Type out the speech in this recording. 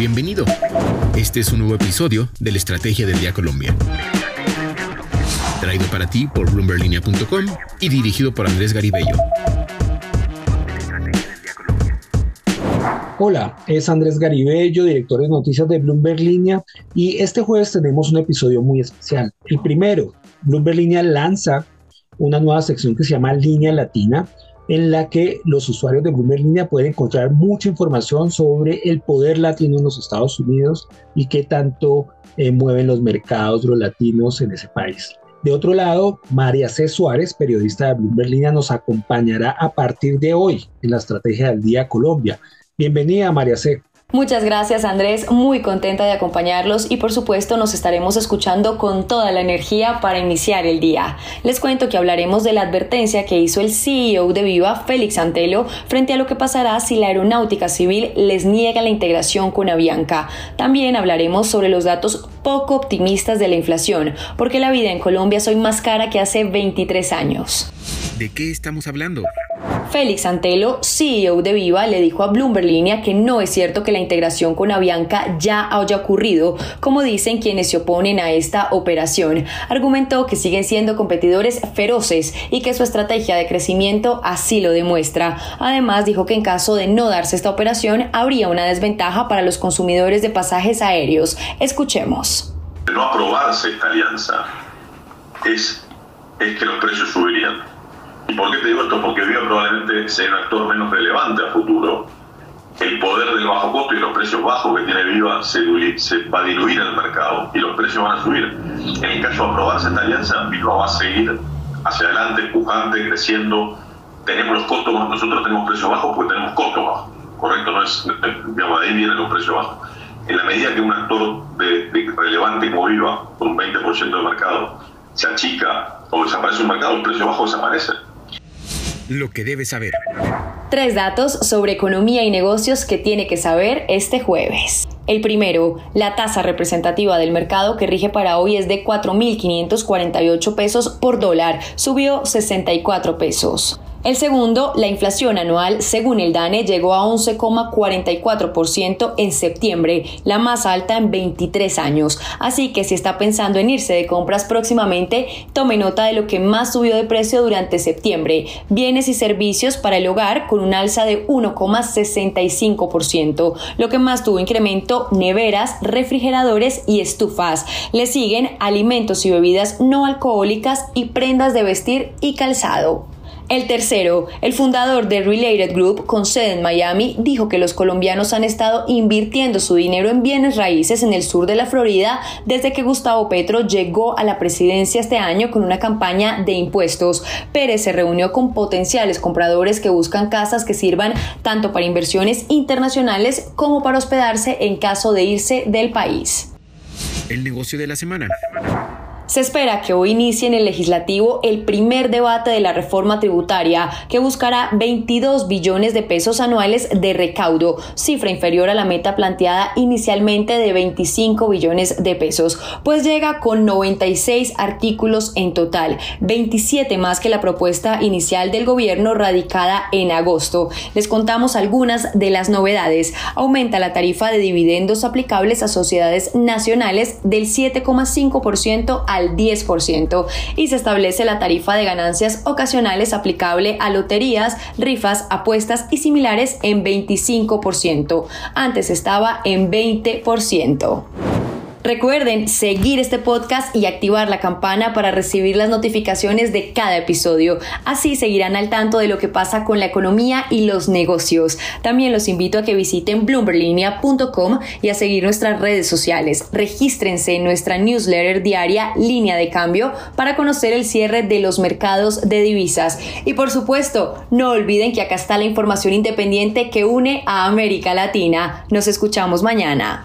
Bienvenido. Este es un nuevo episodio de la Estrategia del Día Colombia. Traído para ti por bloomberlinia.com y dirigido por Andrés Garibello. Hola, es Andrés Garibello, director de noticias de Bloomberg Línea, y este jueves tenemos un episodio muy especial. El primero, Bloomberg Línea lanza una nueva sección que se llama Línea Latina, en la que los usuarios de Bloomberg Línea pueden encontrar mucha información sobre el poder latino en los Estados Unidos y qué tanto eh, mueven los mercados los latinos en ese país. De otro lado, María C. Suárez, periodista de Bloomberg Línea, nos acompañará a partir de hoy en la Estrategia del Día Colombia. Bienvenida, María C. Muchas gracias Andrés, muy contenta de acompañarlos y por supuesto nos estaremos escuchando con toda la energía para iniciar el día. Les cuento que hablaremos de la advertencia que hizo el CEO de Viva, Félix Antelo, frente a lo que pasará si la aeronáutica civil les niega la integración con Avianca. También hablaremos sobre los datos poco optimistas de la inflación, porque la vida en Colombia soy más cara que hace 23 años. ¿De qué estamos hablando? Félix Antelo, CEO de Viva, le dijo a Bloomberg Línea que no es cierto que la integración con Avianca ya haya ocurrido, como dicen quienes se oponen a esta operación. Argumentó que siguen siendo competidores feroces y que su estrategia de crecimiento así lo demuestra. Además, dijo que en caso de no darse esta operación, habría una desventaja para los consumidores de pasajes aéreos. Escuchemos. No aprobarse esta alianza es, es que los precios subirían ¿Y por qué te digo esto? Porque Viva probablemente sea un actor menos relevante a futuro. El poder del bajo costo y los precios bajos que tiene Viva se, va a diluir en el mercado y los precios van a subir. En el caso de aprobarse esta alianza, Viva va a seguir hacia adelante, pujante, creciendo. Tenemos los costos, nosotros tenemos precios bajos porque tenemos costos bajos. Correcto, no es, digamos, de ahí vienen los precios bajos. En la medida que un actor de, relevante como Viva, con un 20% del mercado, se achica o desaparece un mercado, el precio bajo desaparece lo que debe saber. Tres datos sobre economía y negocios que tiene que saber este jueves. El primero, la tasa representativa del mercado que rige para hoy es de 4.548 pesos por dólar, subió 64 pesos. El segundo, la inflación anual, según el DANE, llegó a 11,44% en septiembre, la más alta en 23 años. Así que si está pensando en irse de compras próximamente, tome nota de lo que más subió de precio durante septiembre. Bienes y servicios para el hogar con un alza de 1,65%. Lo que más tuvo incremento, neveras, refrigeradores y estufas. Le siguen alimentos y bebidas no alcohólicas y prendas de vestir y calzado. El tercero, el fundador de Related Group con sede en Miami, dijo que los colombianos han estado invirtiendo su dinero en bienes raíces en el sur de la Florida desde que Gustavo Petro llegó a la presidencia este año con una campaña de impuestos. Pérez se reunió con potenciales compradores que buscan casas que sirvan tanto para inversiones internacionales como para hospedarse en caso de irse del país. El negocio de la semana. Se espera que hoy inicie en el legislativo el primer debate de la reforma tributaria que buscará 22 billones de pesos anuales de recaudo, cifra inferior a la meta planteada inicialmente de 25 billones de pesos, pues llega con 96 artículos en total, 27 más que la propuesta inicial del gobierno radicada en agosto. Les contamos algunas de las novedades. Aumenta la tarifa de dividendos aplicables a sociedades nacionales del 7,5% al 10% y se establece la tarifa de ganancias ocasionales aplicable a loterías, rifas, apuestas y similares en 25%. Antes estaba en 20%. Recuerden seguir este podcast y activar la campana para recibir las notificaciones de cada episodio. Así seguirán al tanto de lo que pasa con la economía y los negocios. También los invito a que visiten bloomberlinia.com y a seguir nuestras redes sociales. Regístrense en nuestra newsletter diaria Línea de Cambio para conocer el cierre de los mercados de divisas. Y por supuesto, no olviden que acá está la información independiente que une a América Latina. Nos escuchamos mañana.